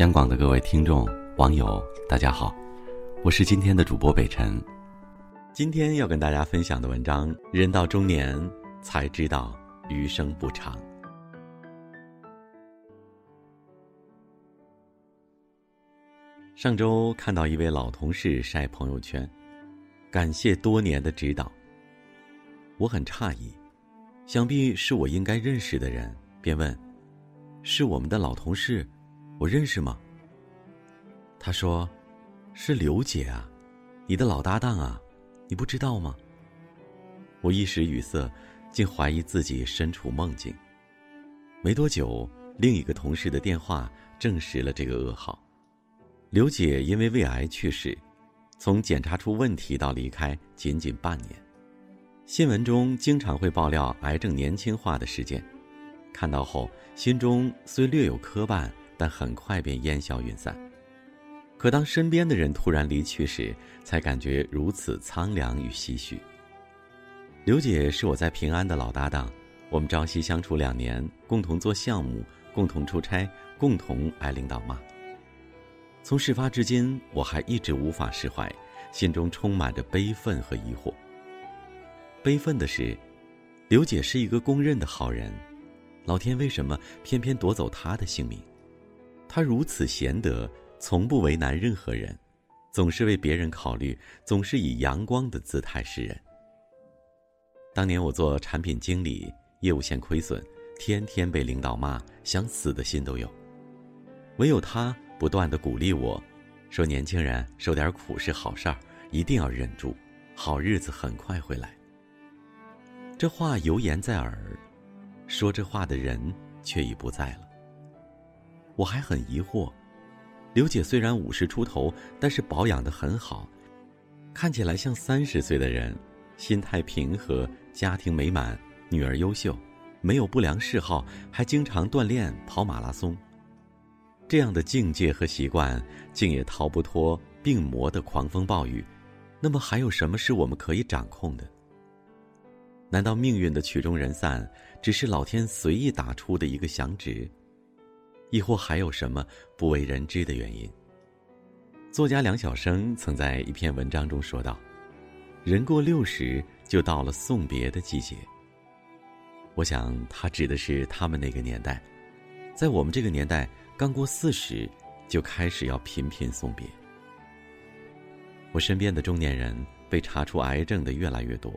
央广的各位听众、网友，大家好，我是今天的主播北辰。今天要跟大家分享的文章：人到中年才知道余生不长。上周看到一位老同事晒朋友圈，感谢多年的指导。我很诧异，想必是我应该认识的人，便问：“是我们的老同事？”我认识吗？他说：“是刘姐啊，你的老搭档啊，你不知道吗？”我一时语塞，竟怀疑自己身处梦境。没多久，另一个同事的电话证实了这个噩耗：刘姐因为胃癌去世，从检查出问题到离开仅仅半年。新闻中经常会爆料癌症年轻化的事件，看到后心中虽略有磕绊。但很快便烟消云散。可当身边的人突然离去时，才感觉如此苍凉与唏嘘。刘姐是我在平安的老搭档，我们朝夕相处两年，共同做项目，共同出差，共同挨领导骂。从事发至今，我还一直无法释怀，心中充满着悲愤和疑惑。悲愤的是，刘姐是一个公认的好人，老天为什么偏偏夺走她的性命？他如此贤德，从不为难任何人，总是为别人考虑，总是以阳光的姿态示人。当年我做产品经理，业务线亏损，天天被领导骂，想死的心都有。唯有他不断的鼓励我，说：“年轻人受点苦是好事儿，一定要忍住，好日子很快会来。”这话犹言在耳，说这话的人却已不在了。我还很疑惑，刘姐虽然五十出头，但是保养的很好，看起来像三十岁的人，心态平和，家庭美满，女儿优秀，没有不良嗜好，还经常锻炼跑马拉松。这样的境界和习惯，竟也逃不脱病魔的狂风暴雨，那么还有什么是我们可以掌控的？难道命运的曲终人散，只是老天随意打出的一个响指？亦或还有什么不为人知的原因？作家梁晓声曾在一篇文章中说道：“人过六十，就到了送别的季节。”我想，他指的是他们那个年代。在我们这个年代，刚过四十，就开始要频频送别。我身边的中年人被查出癌症的越来越多，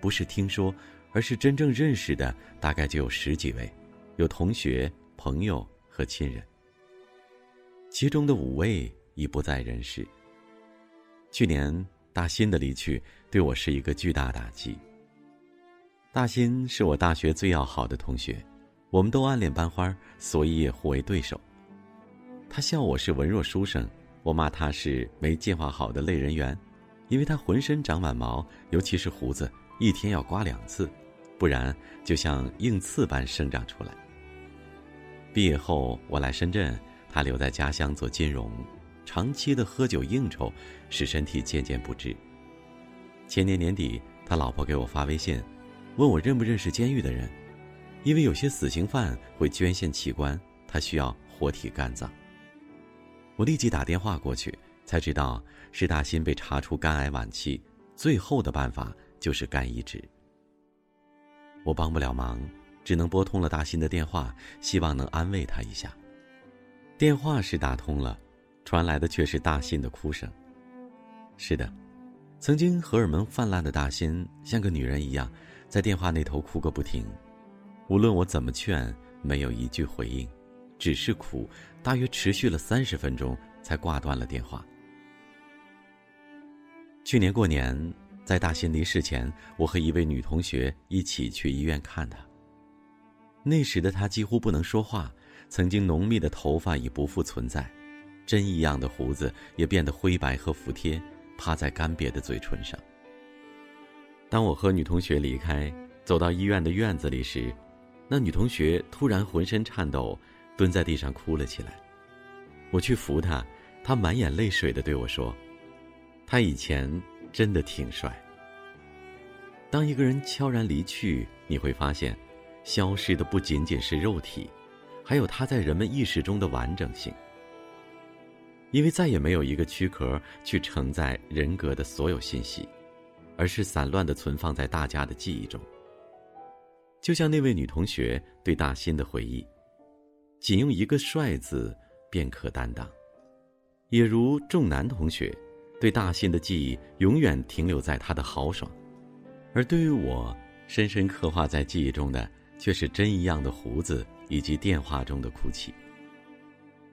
不是听说，而是真正认识的，大概就有十几位，有同学、朋友。和亲人，其中的五位已不在人世。去年大新的离去对我是一个巨大打击。大新是我大学最要好的同学，我们都暗恋班花，所以也互为对手。他笑我是文弱书生，我骂他是没计划好的类人猿，因为他浑身长满毛，尤其是胡子，一天要刮两次，不然就像硬刺般生长出来。毕业后，我来深圳，他留在家乡做金融，长期的喝酒应酬，使身体渐渐不支。前年年底，他老婆给我发微信，问我认不认识监狱的人，因为有些死刑犯会捐献器官，他需要活体肝脏。我立即打电话过去，才知道是大新被查出肝癌晚期，最后的办法就是肝移植。我帮不了忙。只能拨通了大新的电话，希望能安慰他一下。电话是打通了，传来的却是大新的哭声。是的，曾经荷尔蒙泛滥的大新像个女人一样，在电话那头哭个不停。无论我怎么劝，没有一句回应，只是哭，大约持续了三十分钟，才挂断了电话。去年过年，在大新离世前，我和一位女同学一起去医院看她。那时的他几乎不能说话，曾经浓密的头发已不复存在，针一样的胡子也变得灰白和服帖，趴在干瘪的嘴唇上。当我和女同学离开，走到医院的院子里时，那女同学突然浑身颤抖，蹲在地上哭了起来。我去扶她，她满眼泪水的对我说：“他以前真的挺帅。”当一个人悄然离去，你会发现。消失的不仅仅是肉体，还有他在人们意识中的完整性。因为再也没有一个躯壳去承载人格的所有信息，而是散乱的存放在大家的记忆中。就像那位女同学对大新的回忆，仅用一个“帅”字便可担当；也如众男同学对大新的记忆，永远停留在他的豪爽，而对于我，深深刻画在记忆中的，却是针一样的胡子以及电话中的哭泣。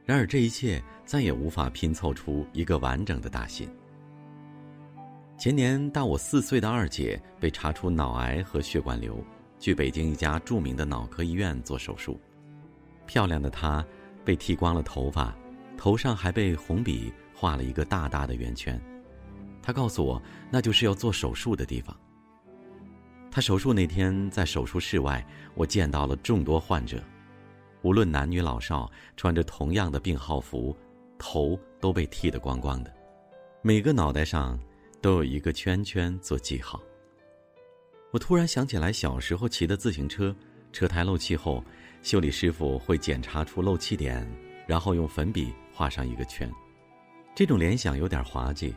然而，这一切再也无法拼凑出一个完整的大新。前年，大我四岁的二姐被查出脑癌和血管瘤，去北京一家著名的脑科医院做手术。漂亮的她被剃光了头发，头上还被红笔画了一个大大的圆圈。她告诉我，那就是要做手术的地方。他手术那天，在手术室外，我见到了众多患者。无论男女老少，穿着同样的病号服，头都被剃得光光的，每个脑袋上都有一个圈圈做记号。我突然想起来小时候骑的自行车，车胎漏气后，修理师傅会检查出漏气点，然后用粉笔画上一个圈。这种联想有点滑稽，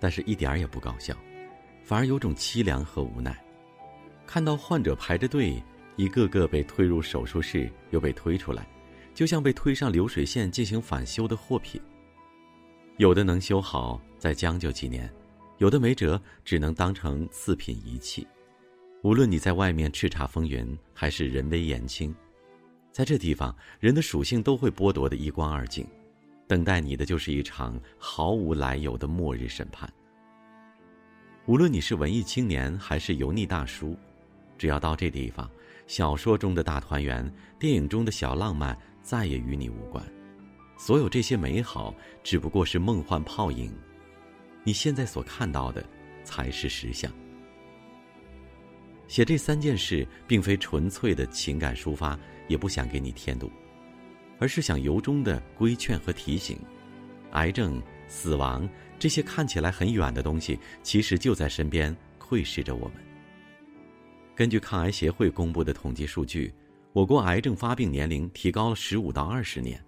但是一点也不搞笑，反而有种凄凉和无奈。看到患者排着队。一个个被推入手术室，又被推出来，就像被推上流水线进行返修的货品。有的能修好，再将就几年；有的没辙，只能当成次品遗弃。无论你在外面叱咤风云，还是人微言轻，在这地方，人的属性都会剥夺的一干二净。等待你的就是一场毫无来由的末日审判。无论你是文艺青年，还是油腻大叔，只要到这地方。小说中的大团圆，电影中的小浪漫，再也与你无关。所有这些美好，只不过是梦幻泡影。你现在所看到的，才是实相。写这三件事，并非纯粹的情感抒发，也不想给你添堵，而是想由衷的规劝和提醒：癌症、死亡这些看起来很远的东西，其实就在身边，窥视着我们。根据抗癌协会公布的统计数据，我国癌症发病年龄提高了十五到二十年。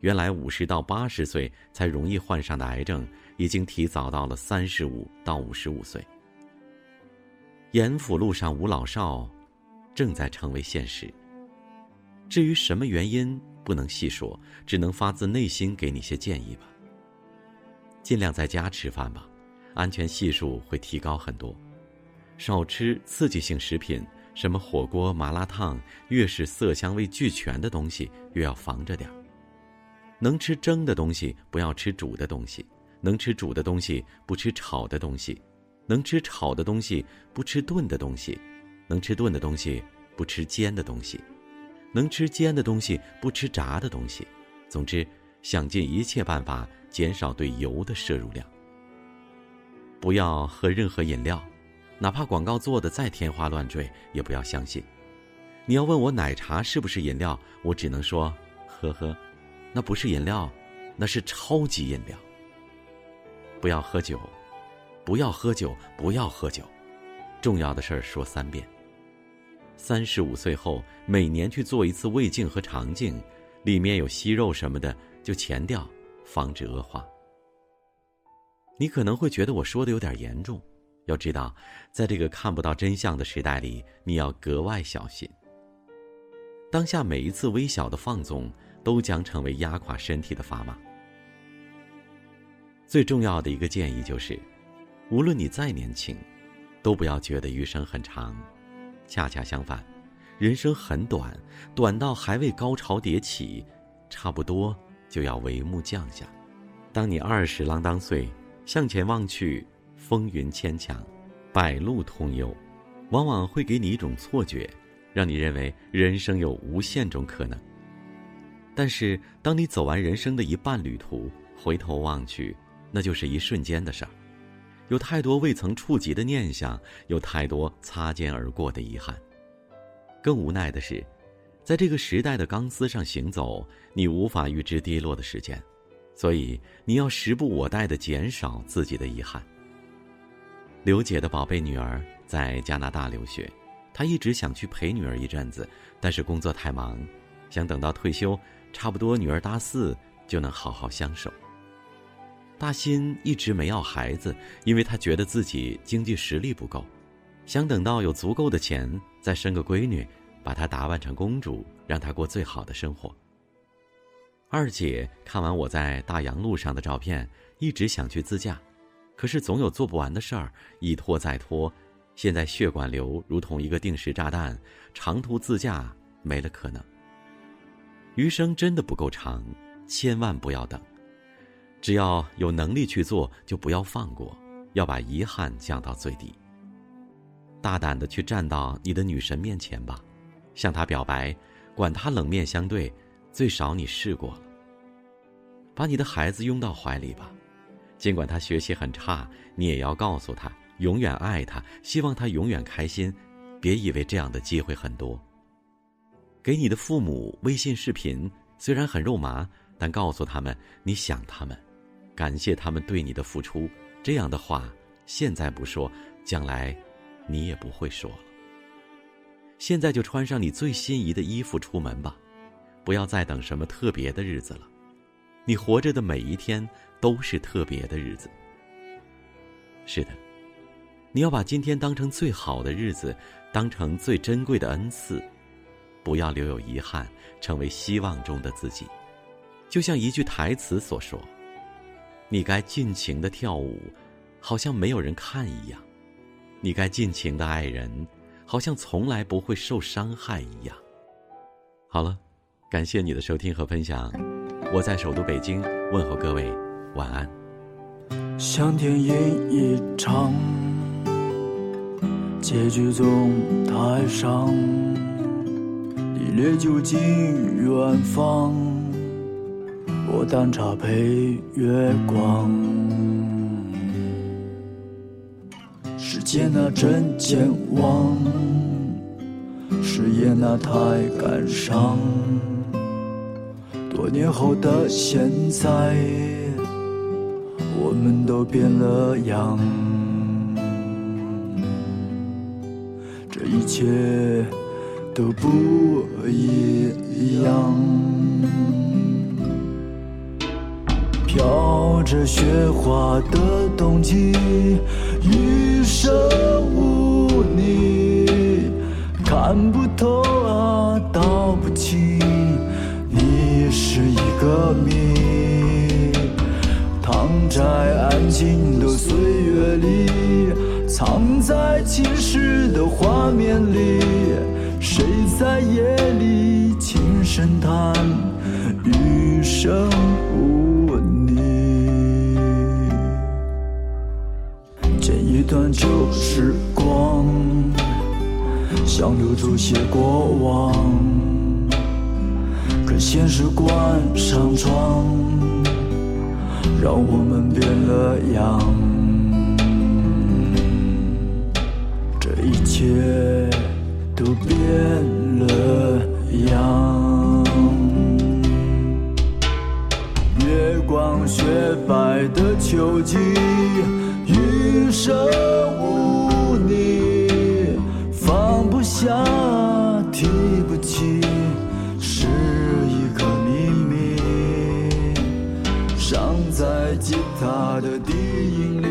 原来五十到八十岁才容易患上的癌症，已经提早到了三十五到五十五岁。严府路上无老少，正在成为现实。至于什么原因，不能细说，只能发自内心给你些建议吧。尽量在家吃饭吧，安全系数会提高很多。少吃刺激性食品，什么火锅、麻辣烫，越是色香味俱全的东西，越要防着点儿。能吃蒸的东西，不要吃煮的东西；能吃煮的东西，不吃炒的东西；能吃炒的东西，不吃炖的东西；能吃炖的东西，不吃煎的东西；能吃煎的东西，不吃炸的东西。总之，想尽一切办法减少对油的摄入量。不要喝任何饮料。哪怕广告做的再天花乱坠，也不要相信。你要问我奶茶是不是饮料，我只能说，呵呵，那不是饮料，那是超级饮料。不要喝酒，不要喝酒，不要喝酒。重要的事儿说三遍。三十五岁后，每年去做一次胃镜和肠镜，里面有息肉什么的就前掉，防止恶化。你可能会觉得我说的有点严重。要知道，在这个看不到真相的时代里，你要格外小心。当下每一次微小的放纵，都将成为压垮身体的砝码。最重要的一个建议就是，无论你再年轻，都不要觉得余生很长。恰恰相反，人生很短，短到还未高潮迭起，差不多就要帷幕降下。当你二十郎当岁，向前望去。风云牵强，百路通幽，往往会给你一种错觉，让你认为人生有无限种可能。但是，当你走完人生的一半旅途，回头望去，那就是一瞬间的事儿。有太多未曾触及的念想，有太多擦肩而过的遗憾。更无奈的是，在这个时代的钢丝上行走，你无法预知跌落的时间，所以你要时不我待的减少自己的遗憾。刘姐的宝贝女儿在加拿大留学，她一直想去陪女儿一阵子，但是工作太忙，想等到退休，差不多女儿大四就能好好相守。大新一直没要孩子，因为他觉得自己经济实力不够，想等到有足够的钱再生个闺女，把她打扮成公主，让她过最好的生活。二姐看完我在大洋路上的照片，一直想去自驾，可是总有做不完的事儿，一拖再拖。现在血管瘤如同一个定时炸弹，长途自驾没了可能。余生真的不够长，千万不要等。只要有能力去做，就不要放过，要把遗憾降到最低。大胆的去站到你的女神面前吧，向她表白，管她冷面相对，最少你试过了。把你的孩子拥到怀里吧，尽管他学习很差，你也要告诉他。永远爱他，希望他永远开心。别以为这样的机会很多。给你的父母微信视频，虽然很肉麻，但告诉他们你想他们，感谢他们对你的付出。这样的话，现在不说，将来你也不会说了。现在就穿上你最心仪的衣服出门吧，不要再等什么特别的日子了。你活着的每一天都是特别的日子。是的。你要把今天当成最好的日子，当成最珍贵的恩赐，不要留有遗憾，成为希望中的自己。就像一句台词所说：“你该尽情的跳舞，好像没有人看一样；你该尽情的爱人，好像从来不会受伤害一样。”好了，感谢你的收听和分享，我在首都北京问候各位，晚安。向天演一场。结局总太伤，历练究竟远方，我淡茶配月光。时间啊真健忘，誓言啊太感伤。多年后的现在，我们都变了样。这一切都不一样，飘着雪花的冬季，余生无你，看不透啊，道不清，你是一个谜，在安静的岁月里。藏在青石的画面里，谁在夜里轻声叹余生不问你？剪一段旧时光，想留住些过往，可现实关上窗，让我们变了样。这一切都变了样，月光雪白的秋季，余生无你，放不下，吉他的低音